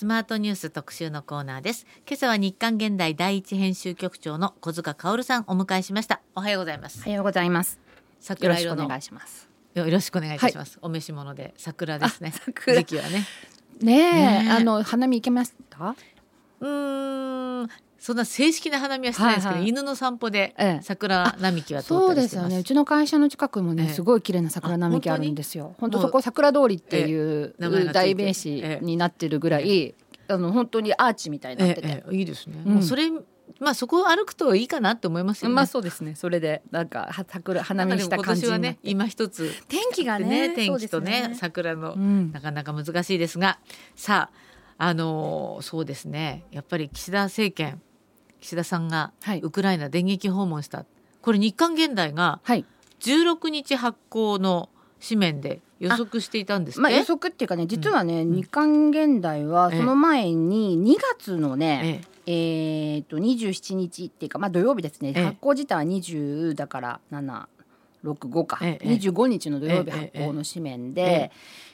スマートニュース特集のコーナーです。今朝は日刊現代第一編集局長の小塚薫さんお迎えしましたおはようございます。おはようございます。桜色のお願いします。よろしくお願いいたします、はい、お召し物で。桜ですね。桜。時期はね。ねあの花見行けました？うんそんな正式な花見はしてないですけど、はいはい、犬の散歩で桜並木はそうですよね。うちの会社の近くもね、すごい綺麗な桜並木あるんですよ。本当そこ桜通りっていう代名詞になってるぐらい、あの本当にアーチみたいになってて、いいですね、うん、それまあそこを歩くといいかなと思いますよね。まあそうですね。それでなんか桜花見した感じはね今一つ天気がね天気とね、ね、桜の、うん、なかなか難しいですが。さああのそうですね。やっぱり岸田政権岸田さんがウクライナ電撃訪問した、はい、これ日刊現代が16日発行の紙面で予測していたんです、まあ、予測っていうかね実はね、うん、日刊現代はその前に2月のね、ええ。えー、と27日っていうか、まあ、土曜日ですね、発行自体は20だから765か、ええ、25日の土曜日発行の紙面で。え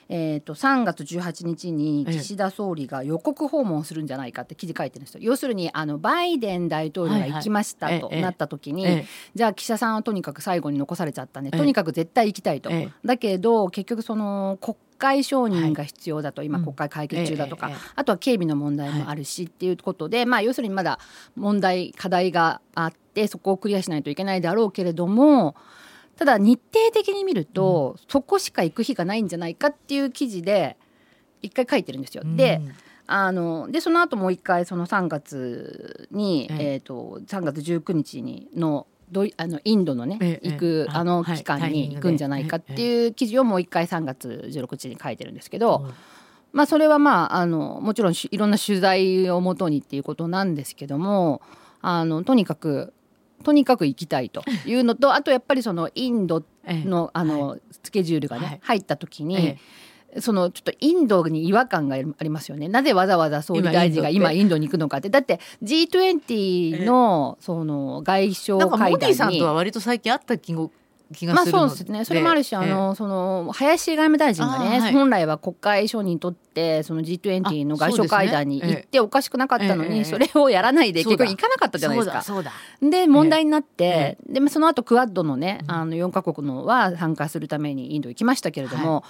ええーと、3月18日に岸田総理が予告訪問するんじゃないかって記事書いてるんですよ。要するにあのバイデン大統領が行きましたとなった時に、はいはい、じゃあ岸田さんはとにかく最後に残されちゃったんでとにかく絶対行きたいと。だけど結局その国会承認が必要だと、はい、今国会会議中だとか、うん、あとは警備の問題もあるしっていうことで、まあ要するにまだ問題課題があってそこをクリアしないといけないだろうけれども。ただ日程的に見ると、うん、そこしか行く日がないんじゃないかっていう記事で一回書いてるんですよ。うん、であのでその後もう一回その3月に、えーと、3月19日にのどあのインドのね、ええ、行くあの期間に行くんじゃないかっていう記事をもう一回3月16日に書いてるんですけど、まあ、それはまああのもちろんいろんな取材をもとにっていうことなんですけどもあのとにかくとにかく行きたいというのと あとやっぱりそのインドのあのスケジュールがね入った時に。そのちょっとインドに違和感がありますよね。なぜわざわざ総理大臣が今インドに行くのかって。だって G20 のその外相会談に。なんかモディさんとは割と最近会った気気がまあそうですね。それもあるし、あのその林外務大臣がね、はい、本来は国会承認取ってその G20 の外相会談に行っておかしくなかったのに、それをやらないで結局行かなかったじゃないですか。で問題になって、でその後クアッドのねあの4か国のは参加するためにインド行きましたけれども、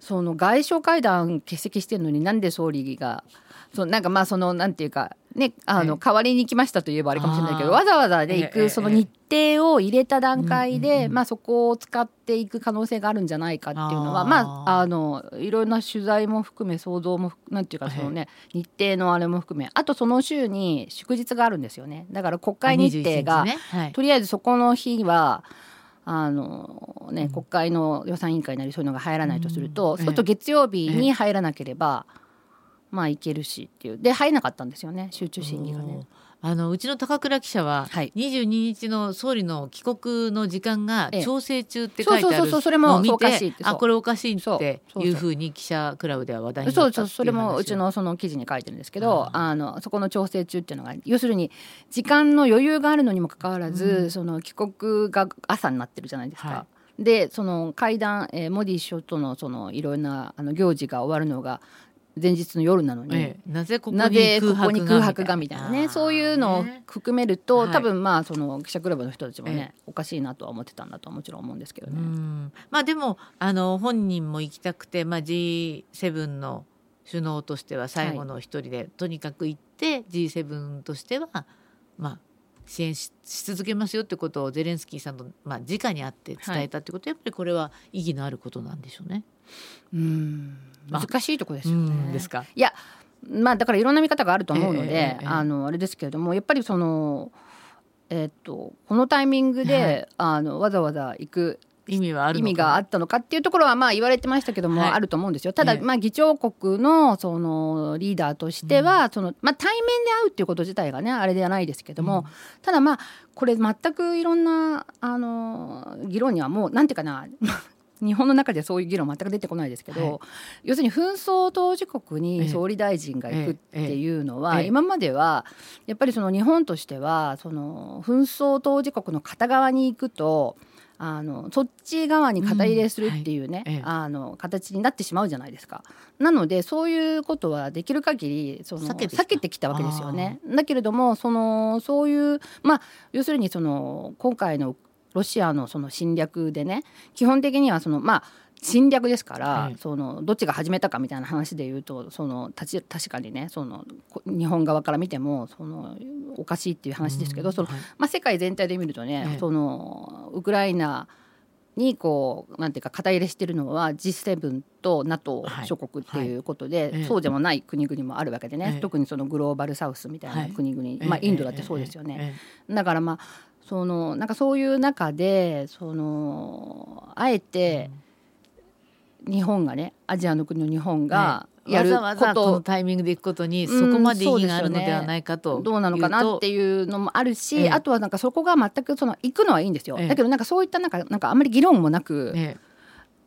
その外相会談欠席してるのになんで総理がそうなんかまあそのなんていうかねあの代わりに来ましたといえばあれかもしれないけどわざわざで行くその日程を入れた段階でまあそこを使っていく可能性があるんじゃないかっていうのはまああのいろんな取材も含め想像もなんていうかそのね日程のあれも含めあとその週に祝日があるんですよね。だから国会日程がとりあえずそこの日は。あのね、国会の予算委員会なりそういうのが入らないとすると、うん、そうすると月曜日に入らなければ、まあいけるしっていう。で入れなかったんですよね。集中審議がね。あのうちの高倉記者は、はい、22日の総理の帰国の時間が調整中って書いてあるのを見てあこれおかしいっていうふうに記者クラブでは話題になったそうそうそれもうちのその記事に書いてるんですけどあのそこの調整中っていうのが要するに時間の余裕があるのにもかかわらず、うん、その帰国が朝になってるじゃないですか。はい。でその会談、えー、モディ首相とのそのいろんなあの行事が終わるのが前日の夜なのに、ええ、なぜここに空白がみたいな。ね。そういうのを含めると、ね、多分まあその記者クラブの人たちもね、おかしいなとは思ってたんだとはもちろん思うんですけどね。まあでもあの本人も行きたくて、まあ、G7 の首脳としては最後の一人で、はい、とにかく行って G7 としてはまあ支援し続けますよってことをゼレンスキーさんと、まあ、直に会って伝えたってことは、やっぱりこれは意義のあることなんでしょうね。うん難しいとこですよね。ですか。いやまあだからいろんな見方があると思うので、あのあれですけれどもやっぱりそのえー、っとこのタイミングで、はい、あのわざわざ行く意味はある意味があったのかっていうところはまあ言われてましたけども、はい、あると思うんですよ。ただ、まあ議長国のそのリーダーとしては、うん、そのまあ対面で会うっていうこと自体がねあれではないですけども、うん、ただまあこれ全くいろんなあの議論にはもうなんていうかな日本の中でそういう議論全く出てこないですけど、はい、要するに紛争当事国に総理大臣が行くっていうのは、今まではやっぱりその日本としてはその紛争当事国の片側に行くとあのそっち側に肩入れするっていうね、うん。はい、あの形になってしまうじゃないですか。なのでそういうことはできる限りその避けてきた。わけですよね。だけれどもそのそういうまあ要するにその今回のロシアのその侵略でね基本的にはそのまあ侵略ですから、はい、そのどっちが始めたかみたいな話で言うとその確かにねその日本側から見てもそのおかしいっていう話ですけど、その、はい、まあ、世界全体で見るとね、はい、そのウクライナにこうなんていうか肩入れしてるのは G7 と NATO 諸国っていうことで、はい。はい、そうでもない国々もあるわけでね、特にそのグローバルサウスみたいな国々、まあ、インドだってそうですよね。だからまあそのなんかそういう中でそのあえて、うん日本がねアジアの国の日本がやること、ね、わざわざこのタイミングで行くことにそこまで意義があるのではないかと、うんね、どうなのかなっていうのもあるし、ええ、あとはなんかそこが全くその行くのはいいんですよ、え、だけどなんかそういったなんかなんかあんまり議論もなく、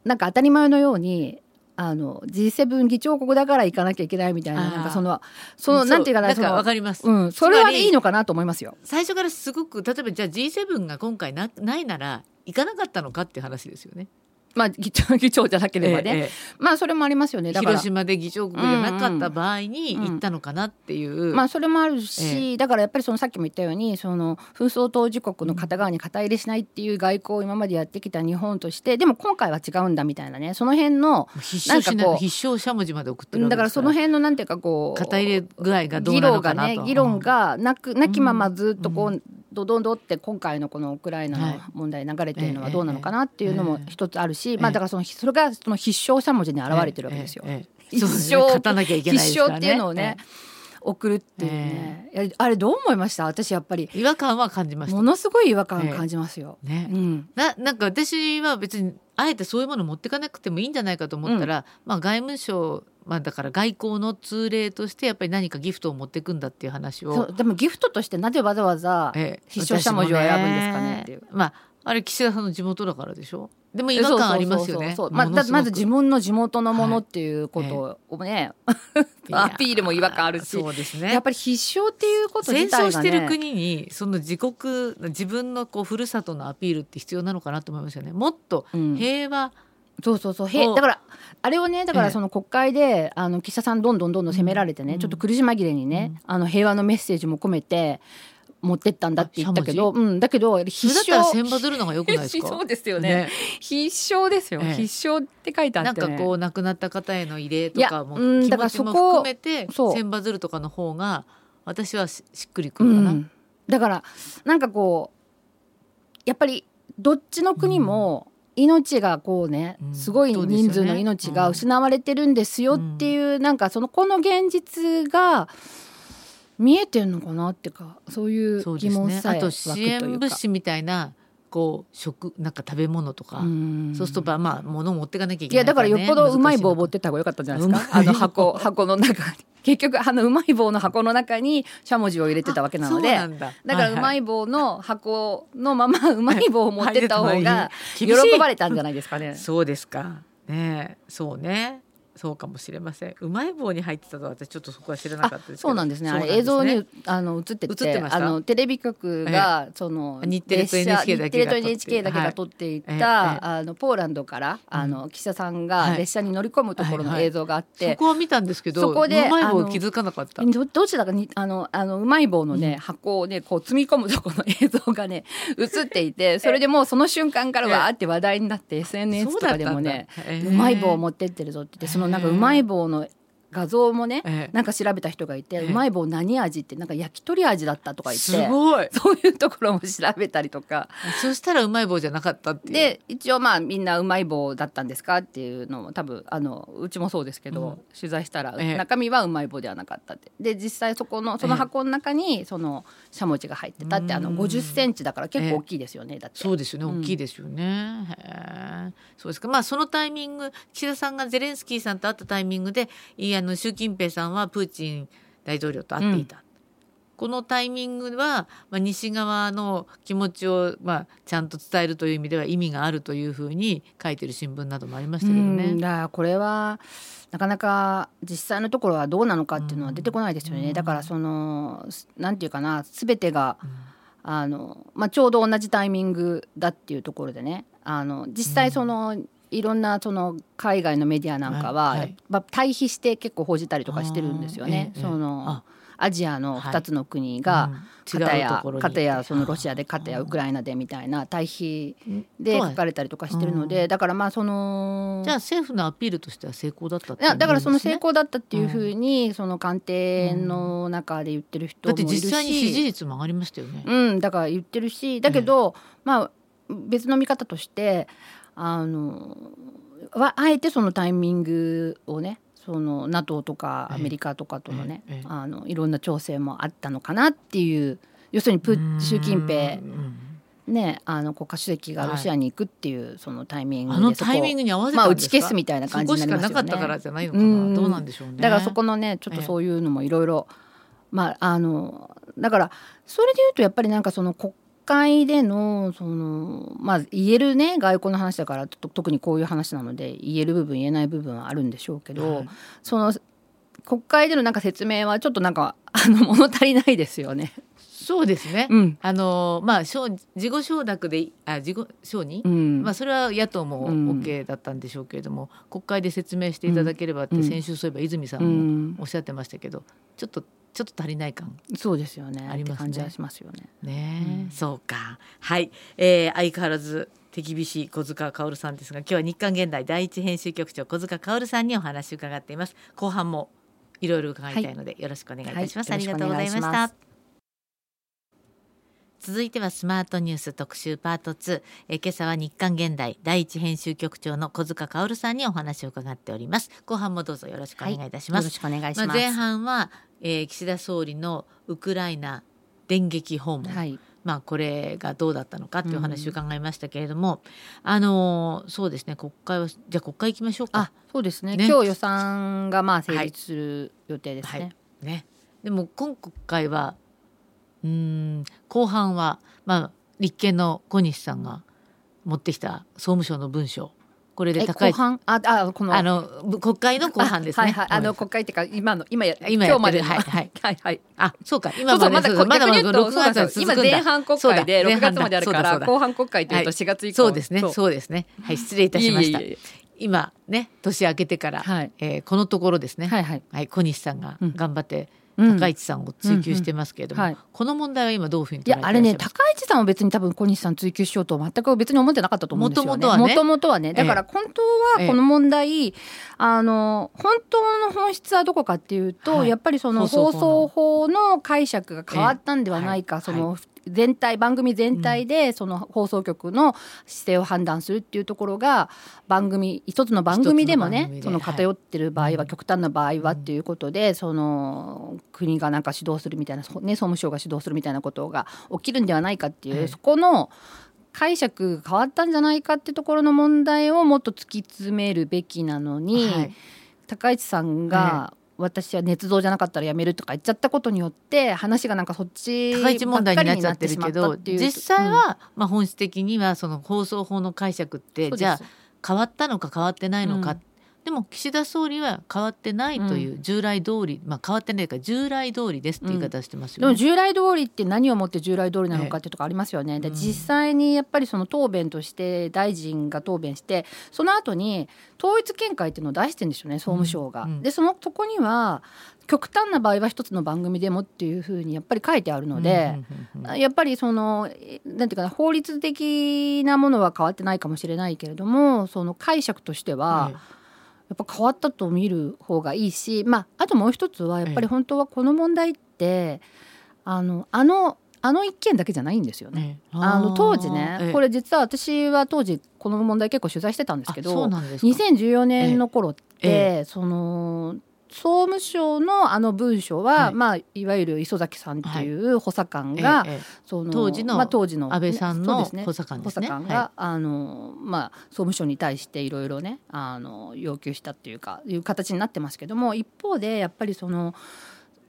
なんか当たり前のようにあの G7 議長国だから行かなきゃいけないみたいななんかそのそのなんていうかなそわかります、うん、それはいいのかなと思いますよ。最初からすごく例えばじゃあ G7 が今回なないなら行かなかったのかっていう話ですよね。まあ、議長議長じゃなければね、ええ、まあそれもありますよね。広島で議長国じゃなかった場合に行ったのかなっていう、うんうん、まあそれもあるし、え、だからやっぱりそのさっきも言ったようにその紛争当事国の片側に肩入れしないっていう外交を今までやってきた日本としてでも今回は違うんだみたいなね。その辺のなんかこう必勝しゃもじまで送ってるだからその辺のなんていうかこう肩入れ具合がどうなのかなと。議論がね議論がなくなきままずっとこう、うんどどんどって今回のこのウクライナの問題流れてるのはどうなのかなっていうのも一つあるし、まあだからそのそれがその必勝しゃもじに表れてるわけですよ。必勝、勝たなきゃいけない必勝っていうのをね、送るっていうね、えー、あれどう思いました？私やっぱり。違和感は感じました。ものすごい違和感感じますよ、えー、ね、うん、ななんか私は別にあえてそういうもの持っていかなくてもいいんじゃないかと思ったら、うん、まあ外務省まあ、だから外交の通例としてやっぱり何かギフトを持っていくんだっていう話をでもギフトとしてなぜわざわざ必勝しゃもじを選ぶんですかねっていう、まああれ岸田さんの地元だからでしょ？でも違和感ありますよね。ままず自分の地元のものっていうことをね、はい、アピールも違和感あるし。そうですね。やっぱり必勝っていうこと自体が、ね、戦争してる国にその自国自分のこうふるさとのアピールって必要なのかなと思いますよね。もっと平和、うんそうそうそう。へだからあれをねだからその国会で、あの岸田さんどんどんどんどん責められてね、うん、ちょっと苦し紛れにね、うん、あの平和のメッセージも込めて持ってったんだって言ったけど、うん、だけど必勝千羽鶴のが良くないですか？そうですよね、ね、必勝ですよ、ええ、必勝って書いてあって、ね、なんかこう亡くなった方への慰霊とかも気持ちも含めて千羽鶴とかの方が私はしっくりくるかな、うん、だからなんかこうやっぱりどっちの国も、命がこうねすごい人数の命が失われてるんですよっていう、なんかそのこの現実が見えてるのかなっていうかそういう疑問さえ湧くというか、ね、あと支援物資みたいなこう食なんか食べ物とか。そうするとまあ物を持っていかなきゃいけない、ね、いやだからよっぽどうまい棒を持ってった方が良かったんじゃないですか。あの箱箱の中に。結局あのうまい棒の箱の中にしゃもじを入れてたわけなので。だ。からうまい棒の箱のままうまい棒を持ってった方が喜ばれたんじゃないですかね。そうですか。ねそうねそうかもしれません。うまい棒に入ってたと私ちょっとそこは知らなかったですそうなんですね。ね。映像にあの映ってて、あのテレビ局が、その日テレと NHK だけが NHK だけが撮っていた、あのポーランドからあの岸田さんが列車に乗り込むところの映像があって、そこは見たんですけど、そこでうまい棒気づかなかった。どどちらかにあのあのうまい棒のね、箱をねこう積み込むところの映像がね 映っていて、それでもうその瞬間からわーって話題になって SNS とかでもね、うまい棒を持ってってるぞって言ってそのなんかうまい棒の画像もね、ええ、なんか調べた人がいて、え、うまい棒何味ってなんか焼き鳥味だったとか言ってすごい。そういうところも調べたりとか。そしたらうまい棒じゃなかったってで一応まあみんなうまい棒だったんですかっていうのも多分あのうちもそうですけど、うん、取材したら、中身はうまい棒ではなかったって。で実際そこのその箱の中にそのしゃもじが入ってたって、あの50センチだから結構大きいですよね、だって。そうですよね大きいですよね、うん、そうですか。まあそのタイミング岸田さんがゼレンスキーさんと会ったタイミングでいやの習近平さんはプーチン大統領と会っていた、うん、このタイミングは、まあ、西側の気持ちを、まあ、ちゃんと伝えるという意味では意味があるというふうに書いてる新聞などもありましたけどね。だこれはなかなか実際のところはどうなのかっていうのは出てこないですよね。だからそのなんていうかな全てが、あの、まあ、ちょうど同じタイミングだっていうところでね。あの実際その、うん、いろんなその海外のメディアなんかは、はい対比して結構報じたりとかしてるんですよね。そのアジアの2つの国が、片や片やそのロシアで片やウクライナでみたいな対比で書かれたりとかしてるのでだからまあそのじゃあ政府のアピールとしては成功だったっていやだからその成功だったっていうふうにその官邸の中で言ってる人もいるし、だって実際に支持率も上がりましたよね。うん。だから言ってるしだけど、まあ別の見方としてあのあえてそのタイミングをねその NATO とかアメリカとかとのね、えええ、あのいろんな調整もあったのかなっていう要するにプ習近平ね、あの国家主席がロシアに行くっていう、そのタイミングで、あのタイミングに合わせまあ打ち消すみたいな感じになりますよね。なかったからじゃないのかな。どうなんでしょうね。だからそこのねちょっとそういうのもいろいろまああのだからそれで言うとやっぱりなんかその国会でのそのまあ言えるね外交の話だから特にこういう話なので言える部分言えない部分はあるんでしょうけど、はい、その国会でのなんか説明はちょっとなんかあの物足りないですよね。そうですね。うん、あのまあ事後承諾であ事後承認、うん、まあそれは野党も OK だったんでしょうけれども、うん、国会で説明していただければって先週そういえば泉さんもおっしゃってましたけど、ちょっとちょっと足りない感そうですよね。ありますね。感じしますよね。ね、うん、そうか。はい、えー、相変わらず手厳しい小塚薫さんですが今日は日刊現代第一編集局長小塚薫さんにお話を伺っています。後半もいろいろ伺いたいので、よろしくお願いいたします、はい、ありがとうございました。続いてはスマートニュース特集パート2え今朝は日刊現代第一編集局長の小塚薫さんにお話を伺っております。後半もどうぞよろしくお願いいたします、はい、よろしくお願いします、まあ、前半はえー、岸田総理のウクライナ電撃訪問、はい、まあ、これがどうだったのかっていう話を伺いましたけれども、うん、あのそうですね。国会はじゃあ国会行きましょうか。そうですね、ね、今日予算がまあ成立する予定ですね。はい。はい、ね。でも今国会はうん後半は、まあ、立憲の小西さんが持ってきた総務省の文書これで高い。後半？ああこの。あの国会の後半ですね。はい、はい、あの国会っていうか今の今や今今日まではいはい。はいはい。あそうか。今までまだ六月今前半国会で六月まであるから後半国会というと四月以降、そうですねそうですね。はい失礼いたしました。今ね年明けてから、はい。えー、このところですね、はいはい。はい、小西さんが頑張って、うん高市さんを追及してますけれども、うんうん。はい、この問題は今どういうふうにいやあれね高市さんは別に多分小西さん追及しようと全く別に思ってなかったと思うんですよね。もともとはね。だから本当はこの問題、ええ、あの本当の本質はどこかっていうと、はい、やっぱりその放送法の。解釈が変わったんではないか、え、その、はい全体番組全体でその放送局の姿勢を判断するっていうところが番組一つの番組でもねその偏ってる場合は極端な場合はっていうことでその国がなんか指導するみたいな、ね、総務省が指導するみたいなことが起きるんではないかっていうそこの解釈が変わったんじゃないかってところの問題をもっと突き詰めるべきなのに、はい、高市さんが、私は捏造じゃなかったらやめるとか言っちゃったことによって話がなんかそっち高市問題になっちゃってるけど実際は、うん、まあ、本質的にはその放送法の解釈ってじゃあ変わったのか変わってないのか、うん、でも岸田総理は変わってないという従来通り、うん、まあ、変わってないから従来通りですって言い方してますよね、うん、でも従来通りって何をもって従来通りなのかっていうとこありますよね。で実際にやっぱりその答弁として大臣が答弁してその後に統一見解っていうのを出してるんですよね総務省が。でそのとこには極端な場合は一つの番組でもっていうふうにやっぱり書いてあるので、やっぱりそのなんていうかな法律的なものは変わってないかもしれないけれどもその解釈としては、やっぱ変わったと見る方がいいし、まあ、あともう一つはやっぱり本当はこの問題って、あのあのあの一件だけじゃないんですよね。あの当時ね、これ実は私は当時この問題結構取材してたんですけど、2014年の頃って、その総務省のあの文書は、はいまあ、いわゆる磯崎さんっていう補佐官が、はいええ、その当時の,、まあ、当時の安倍さんの補佐官ですね。補佐官が、はい、あのまあ、総務省に対していろいろねあの要求したっていうかいう形になってますけども一方でやっぱりその。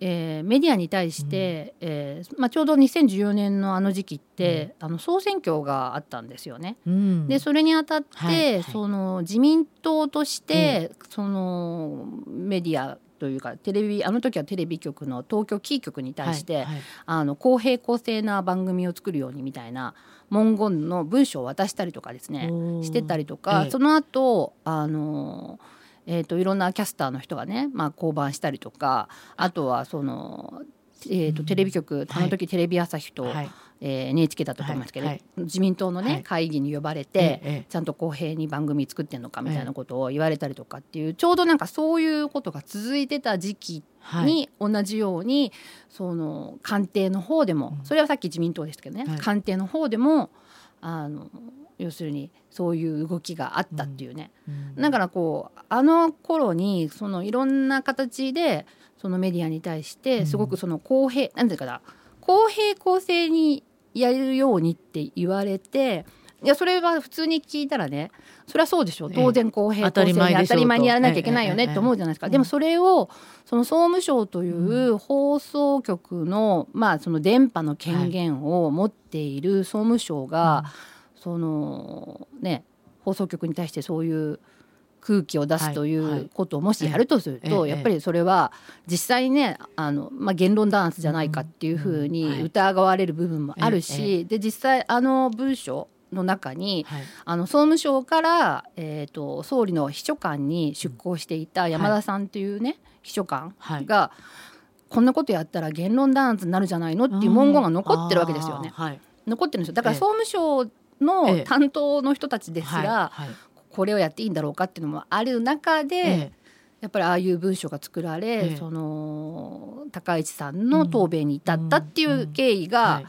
えー、メディアに対して、うん、えー、まあ、ちょうど2014年のあの時期って、うん、あの総選挙があったんですよね。うん、でそれにあたって、はいはい、その自民党として、そのメディアというかテレビあの時はテレビ局の東京キー局に対して、はいはい、あの公平公正な番組を作るようにみたいな文言の文章を渡したりとかですねしてたりとか、ええ、その後あのえーと、いろんなキャスターの人がね、まあ、降板したりとかあとはその、えーと、テレビ局、あの時テレビ朝日と、はい。えー、NHK だったと思いますけど、はい。はい、自民党のね、はい、会議に呼ばれて、ええ、ちゃんと公平に番組作ってんのかみたいなことを言われたりとかっていう、ちょうどなんかそういうことが続いてた時期に同じように、その官邸の方でも、それはさっき自民党でしたけどね、官邸の方でもあの要するにそういう動きがあったっていうね、うん、だからこうあの頃にそのいろんな形でそのメディアに対してすごくその公平、うん、なんていうかな公平公正にやるようにって言われていやそれは普通に聞いたらねそれはそうでしょう。当然公平公正に当たり前にやらなきゃいけないよねって思うじゃないですか、でもそれをその総務省という放送局の,、まあその電波の権限を持っている総務省が、そのね放送局に対してそういう空気を出すということをもしやるとすると、やっぱりそれは実際にねあの、まあ、言論弾圧じゃないかっていうふうに疑われる部分もあるし、で実際あの文書の中に、はい、あの総務省から、えーと、総理の秘書官に出向していた山田さんというね、はい、秘書官が、はい、こんなことやったら言論弾圧になるじゃないのっていう文言が残ってるわけですよね。残ってるんですよ。だから総務省の担当の人たちですら、これをやっていいんだろうかっていうのもある中で、ええ、やっぱりああいう文書が作られ、え、その高市さんの答弁に至ったっていう経緯が、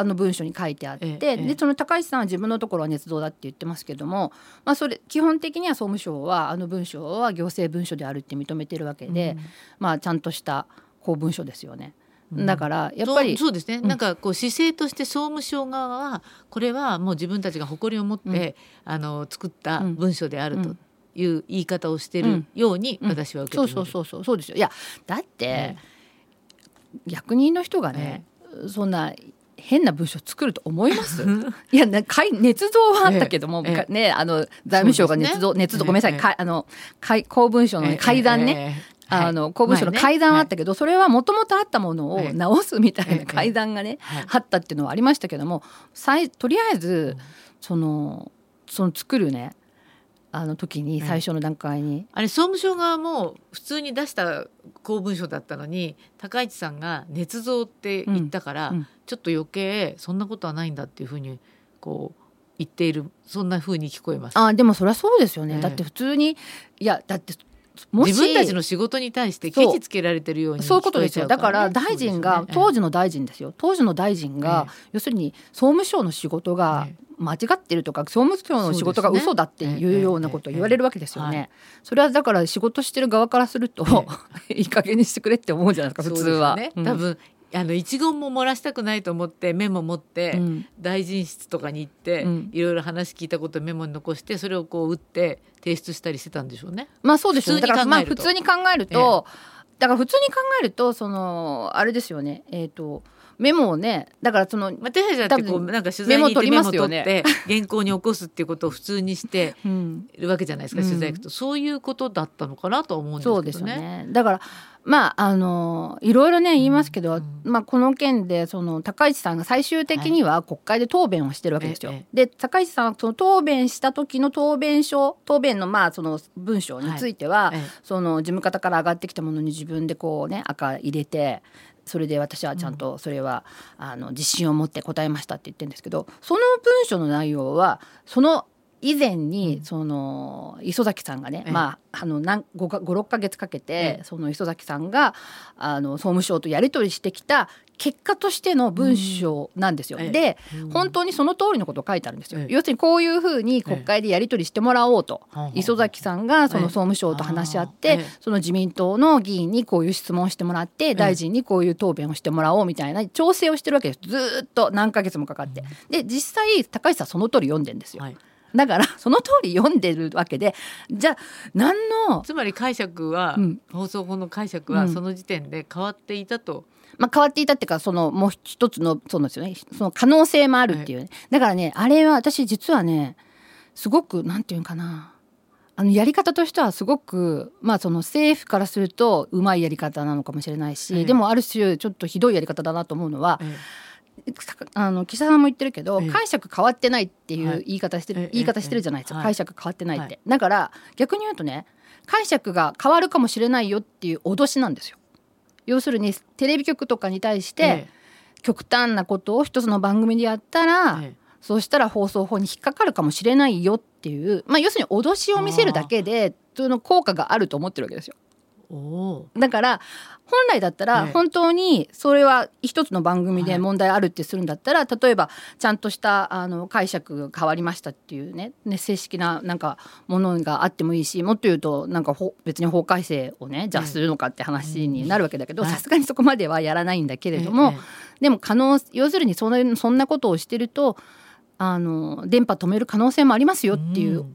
あの文書に書いてあって、でその高市さんは自分のところは捏造だって言ってますけども、まあ、それ基本的には総務省はあの文書は行政文書であるって認めてるわけで、うん、まあ、ちゃんとした公文書ですよね。だからやっぱり、そうですね、うん、なんかこう姿勢として総務省側はこれはもう自分たちが誇りを持って、うん、あの作った文書であると。いう言い方をしてるように私は受け止める、そうそうそうそうですよ。いやだって、役人の人がね、そんな変な文章作ると思います？いやね捏造はあったけども、ええ、ねあの財務省が捏造、ね、捏造ごめんなさい、ええ、あの公文書の、ね、改ざんね、あの公文書の改ざんはあったけど、それはもともとあったものを直すみたいな改ざんがね、あったっていうのはありましたけどもとりあえずそのその作るねあの時に最初の段階に、あれ総務省側も普通に出した公文書だったのに高市さんが捏造って言ったから、うん。うん、ちょっと余計そんなことはないんだっていうふうにこう言っているそんなふうに聞こえます。あでもそりゃそうですよね、えー、だって普通にいやだって自分たちの仕事に対してケチつけられてるように、そういうことですよ。だから大臣が、ね、当時の大臣ですよ。当時の大臣が、ええ、要するに総務省の仕事が間違ってるとか総務省の仕事が嘘だっていうようなことを言われるわけですよね。それはだから仕事してる側からすると、いい加減にしてくれって思うじゃないですか普通は。ね、多分あの一言も漏らしたくないと思ってメモ持って大臣室とかに行って、いろいろ話聞いたことメモに残してそれをこう打って提出したりしてたんでしょうね。まあそうです。だからまあ普通に考えると、だから普通に考えるとそのあれですよね。えっ、ー、と。メモをねだからその、まあ、手配だってこうなんか取材に行ってメモ取って原稿に起こすっていうことを普通にしてるわけじゃないですか、うん、取材行くとそういうことだったのかなと思うんですけどね。そうですよねだからまああのいろいろね言いますけど、うん、まあ、この件でその高市さんが最終的には国会で答弁をしてるわけですよ。はい、で高市さんはその答弁した時の答弁書答弁のまあその文章については、はい、その事務方から上がってきたものに自分でこうね赤入れてそれで私はちゃんとそれは、あの自信を持って答えましたって言ってるんですけどその文書の内容はその以前にその磯崎さんがね、まああの56か月かけてその磯崎さんがあの総務省とやり取りしてきた結果としての文章なんですよ。で、本当にその通りのことを書いてあるんですよ。要するにこういうふうに国会でやり取りしてもらおうと、磯崎さんがその総務省と話し合って、その自民党の議員にこういう質問をしてもらって、大臣にこういう答弁をしてもらおうみたいな調整をしてるわけです。ずっと何ヶ月もかかって。で実際高市さんその通り読んでんですよ。だから その通り読んでるわけでじゃあ何のつまり解釈は、うん、放送法の解釈はその時点で変わっていたと。まあ、変わっていたっていうかそのもう一つのそうですよね。その可能性もあるっていうね、はい、だからねあれは私実はねすごくなんていうかな。あのやり方としてはすごく、まあ、その政府からするとうまいやり方なのかもしれないし、ええ。でもある種ちょっとひどいやり方だなと思うのは、あの岸田さんも言ってるけど、ええ。解釈変わってないっていはい。う言い方してる、ええ言い方してるじゃないですか、はい解釈変わってないって、だから逆に言うとね解釈が変わるかもしれないよっていう脅しなんですよ。要するにテレビ局とかに対して、え極端なことを一つの番組でやったら、ええ。そうしたら放送法に引っかかるかもしれないよっていう、まあ、要するに脅しを見せるだけでその効果があると思ってるわけですよ。だから本来だったらええ本当にそれは一つの番組で問題あるってするんだったら、例えばちゃんとしたあの解釈が変わりましたっていうねね正式ななんかものがあってもいいしもっと言うとなんか法別に法改正をねじゃあするのかって話になるわけだけどうんさすがにそこまではやらないんだけれども、でも可能要するにそのそんなことをしてるとあの電波止める可能性もありますよっていう、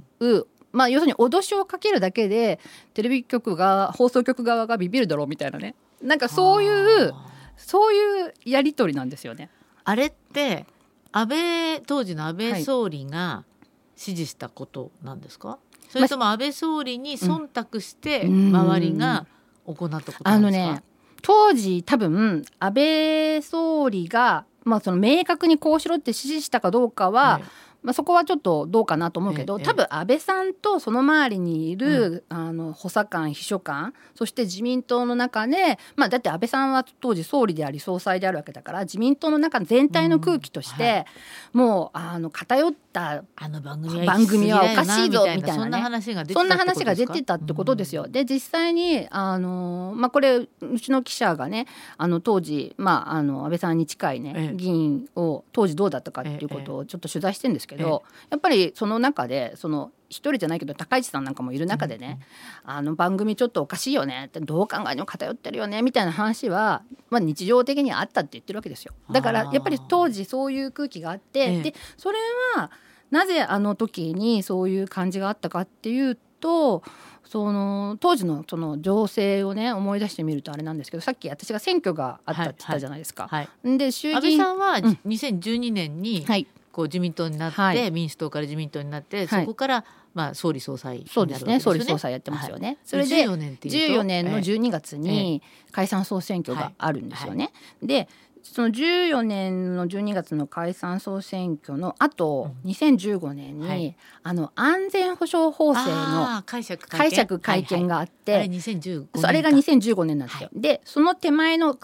まあ要するに脅しをかけるだけでテレビ局が放送局側がビビるだろうみたいなね。なんかそういうそういうやり取りなんですよね。あれって安倍当時の安倍総理が指示したことなんですか、それとも安倍総理に忖度してうん。周りが行ったことあのなんですか、ね当時多分安倍総理が、まあ、その明確にこうしろって指示したかどうかは、えまあ、そこはちょっとどうかなと思うけど、ええ多分安倍さんとその周りにいる、あの補佐官秘書官そして自民党の中で、まあ、だって安倍さんは当時総理であり総裁であるわけだから自民党の中全体の空気として、うんはもうあの偏ったあの番組は番組はおかしいぞみたいなね。そんな話が出てたってことですよ。で実際にあの、まあ、これうちの記者がねあの当時、まあ、あの安倍さんに近いね、ええ。議員を当時どうだったかっていうことをちょっと取材してるんですけど、やっぱりその中でその一人じゃないけど高市さんなんかもいる中でね、あの番組ちょっとおかしいよねってどう考えても偏ってるよねみたいな話は、まあ、日常的にあったって言ってるわけですよ。だからやっぱり当時そういう空気があって、ええ。でそれはなぜあの時にそういう感じがあったかっていうとその当時のその情勢をね思い出してみるとあれなんですけどさっき私が選挙があったって言ったじゃないですか。はい、で衆安議院倍さんはうん。2012年にはいこう自民党になって、はい。民主党から自民党になって、はい。そこからまあ総理総裁になるそうですね。総理総裁やってますよね。それで14年っていうと14年の12月に解散総選挙があるんですよね。でその14年の12月の解散総選挙の後、2015年に、はい。あの安全保障法制の解釈解釈会見があって、はいはい。あれ2015年そうあれがか2015年なんですよ。でその手前の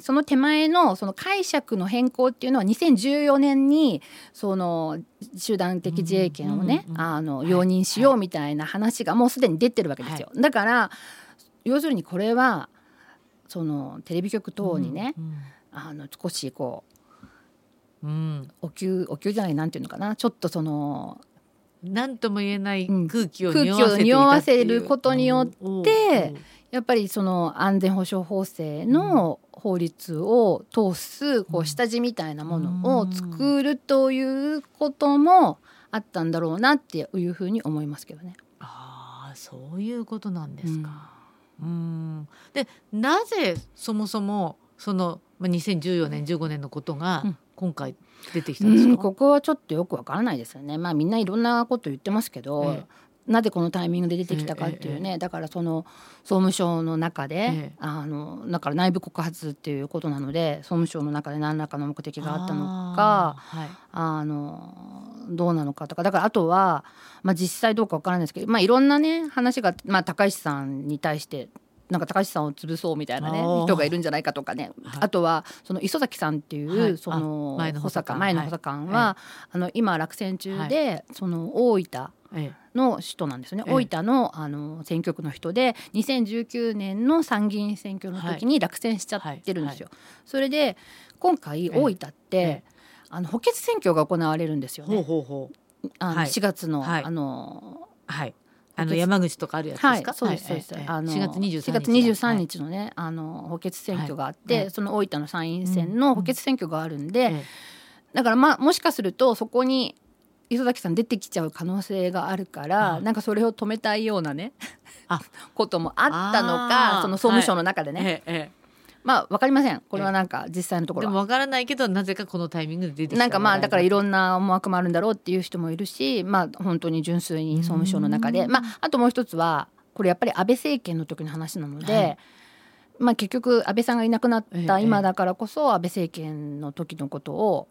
その手前のその解釈の変更っていうのは2014年にその集団的自衛権をね、うんうんうんあのはい。容認しようみたいな話がもうすでに出てるわけですよ。だから要するにこれはそのテレビ局等にね、うんあの少しこううん。お給お給じゃないなんていうのかな。ちょっとそのなんとも言えないうん。空気を匂わせることによってうんやっぱりその安全保障法制の法律を通すこう下地みたいなものを作るということもあったんだろうなっていうふうに思いますけどね。ああそういうことなんですか。うん。でなぜそもそもそのまあ2014年15年のことがうん。今回出てきたんですか、うんここはちょっとよくわからないですよね。まあみんないろんなこと言ってますけど、えなぜこのタイミングで出てきたかっていうね、だからその総務省の中で、ええ。あのだから内部告発っていうことなので総務省の中で何らかの目的があったのかあーはい。あのどうなのかとか。だからあとは、まあ、実際どうかわからないですけど、まあ、いろんなね話が、まあ、高市さんに対してなんか高市さんを潰そうみたいなね人がいるんじゃないかとかね、はい。あとはその磯崎さんっていう、はい。そのあ前の補補佐佐官官前の補佐官は、はあの今落選中で、その大分えの首都なんですよね、ええ。大分のあの選挙区の人で2019年の参議院選挙の時に落選しちゃってるんですよ。それで今回え大分って、えあの補欠選挙が行われるんですよほうね。ほうほう。あのはい。4月の、はい。あのはいあの山口とかあるやつですか、はい、そうですそうです。あの4月23日4月23日のね、あの補欠選挙があって、はい。その大分の参院選の補欠選挙があるんで、ええ。だからまあもしかするとそこに磯崎さん出てきちゃう可能性があるから、はい。なんかそれを止めたいようなねあ。こともあったのかその総務省の中でね、えええまあわかりません。これはなんか実際のところでもわからないけどなぜかこのタイミングで出てきたなんかまあだからいろんな思惑もあるんだろうっていう人もいるしまあ本当に純粋に総務省の中で。まああともう一つはこれやっぱり安倍政権の時の話なので、はい。まあ、結局安倍さんがいなくなった今だからこそ安倍政権の時のことを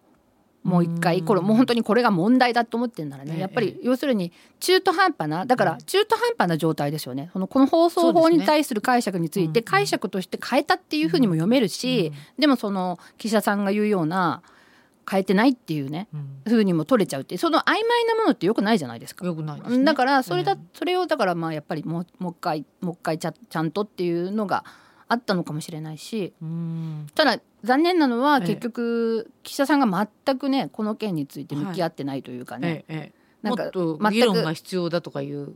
もう一回これもう本当にこれが問題だと思ってるならねやっぱり要するに中途半端なだから中途半端な状態ですよね。そのこの放送法に対する解釈について解釈として変えたっていうふうにも読めるしでもその岸田さんが言うような変えてないっていうね、ふうにも取れちゃうってその曖昧なものってよくないじゃないですか。よくない、ね、だからそれだ、それをだからまあやっぱりもうもう一回もう一回ちゃちゃんとっていうのがあったのかもしれないし、ただ残念なのは結局、岸田さんが全くねこの件について向き合ってないというかね、はい、なんか議論が必要だとかいう。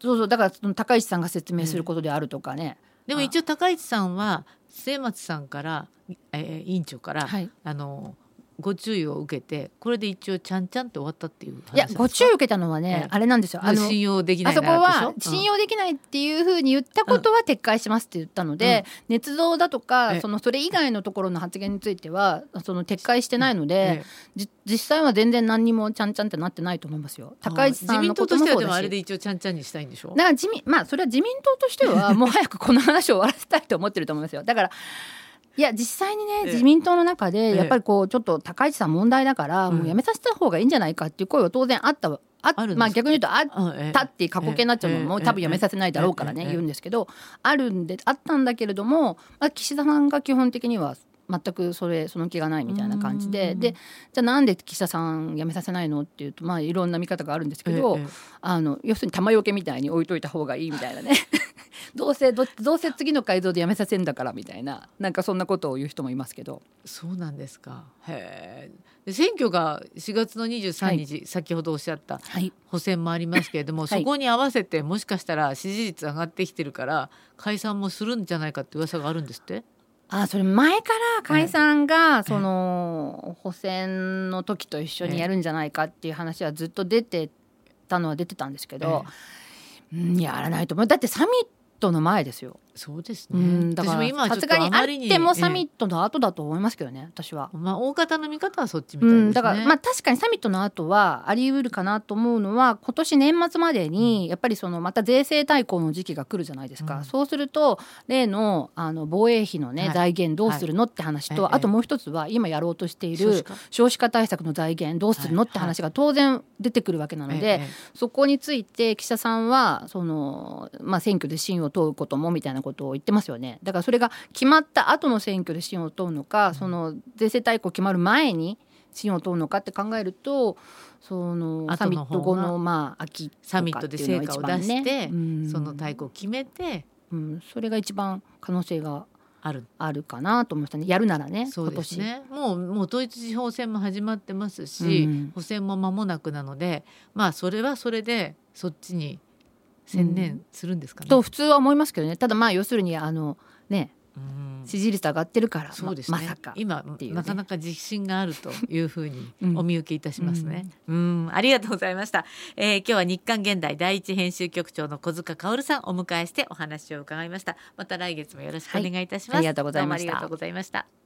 そうそう。だからその高市さんが説明することであるとかね、でも一応高市さんは末松さんから、えー、委員長から、はい、あのご注意を受けてこれで一応ちゃんちゃんって終わったっていういやご注意を受けたのはね、あれなんですよ。あの信用できないあそこは信用できないっていうふうに言ったことは撤回しますって言ったので、うん、捏造だとかそのそれ以外のところの発言についてはその撤回してないので、実際は全然何にもちゃんちゃんってなってないと思いますよ。高市さんのこともそうだし。自民党としてはでもあれで一応ちゃんちゃんにしたいんでしょ？だから自民まあそれは自民党としてはもう早くこの話を終わらせたいと思ってると思いますよ。だからいや実際にね、自民党の中でやっぱりこうちょっと高市さん問題だから、もうやめさせた方がいいんじゃないかっていう声は当然あったあまあ、逆に言うとあったっていう過去形になっちゃうのも多分やめさせないだろうからね言うんですけどあるんであったんだけれども、まあ、岸田さんが基本的には全くそれその気がないみたいな感じででじゃあなんで岸田さん辞めさせないのっていうとまあいろんな見方があるんですけど、あの要するに玉よけみたいに置いといた方がいいみたいなねどうせどどうせ次の改造でやめさせんだからみたいななんかそんなことを言う人もいますけど。そうなんですか。へえ選挙が4月の23日、はい、先ほどおっしゃった補選もありますけれども、はい、そこに合わせてもしかしたら支持率上がってきてるから解散もするんじゃないかって噂があるんですって？あそれ前から解散がその補選の時と一緒にやるんじゃないかっていう話はずっと出てたのは出てたんですけど、うん、やらないと思う。だってサミットの前ですよ。そうですね。うん、だからさすがにあってもサミットの後だと思いますけどね、私は。まあ大方の見方はそっちみたいですね。うん、だからまあ確かにサミットの後はあり得るかなと思うのは今年年末までにやっぱりそのまた税制大綱の時期が来るじゃないですか。うん、そうすると例のあの防衛費のね、はい、財源どうするのって話と、はい、あともう一つは今やろうとしている少子化。対策の財源どうするのって話が当然出てくるわけなので、そこについて岸田さんはそのまあ選挙で信を問うこともみたいなことを言ってますよね。だからそれが決まった後の選挙で信を問うのか、その税制大綱決まる前に信を問うのかって考えるとそのサミット後のまあ秋サミットで成果を出して、その大綱を決めて、うん、それが一番可能性がある。あるかなと思いましたね。やるならねそうですね。もうもう統一地方選も始まってますし、うん、補選も間もなくなのでまあそれはそれでそっちに専念するんですかね、と普通は思いますけどね。ただまあ要するにあのね支持率上がってるからそうですね、まさか今、ね、なかなか自信があるというふうにお見受けいたしますね、うん、うんありがとうございました、えー、今日は日刊現代第一編集局長の小塚薫さんお迎えしてお話を伺いました。また来月もよろしくお願いいたします、はい、ありがとうございました。ありがとうございました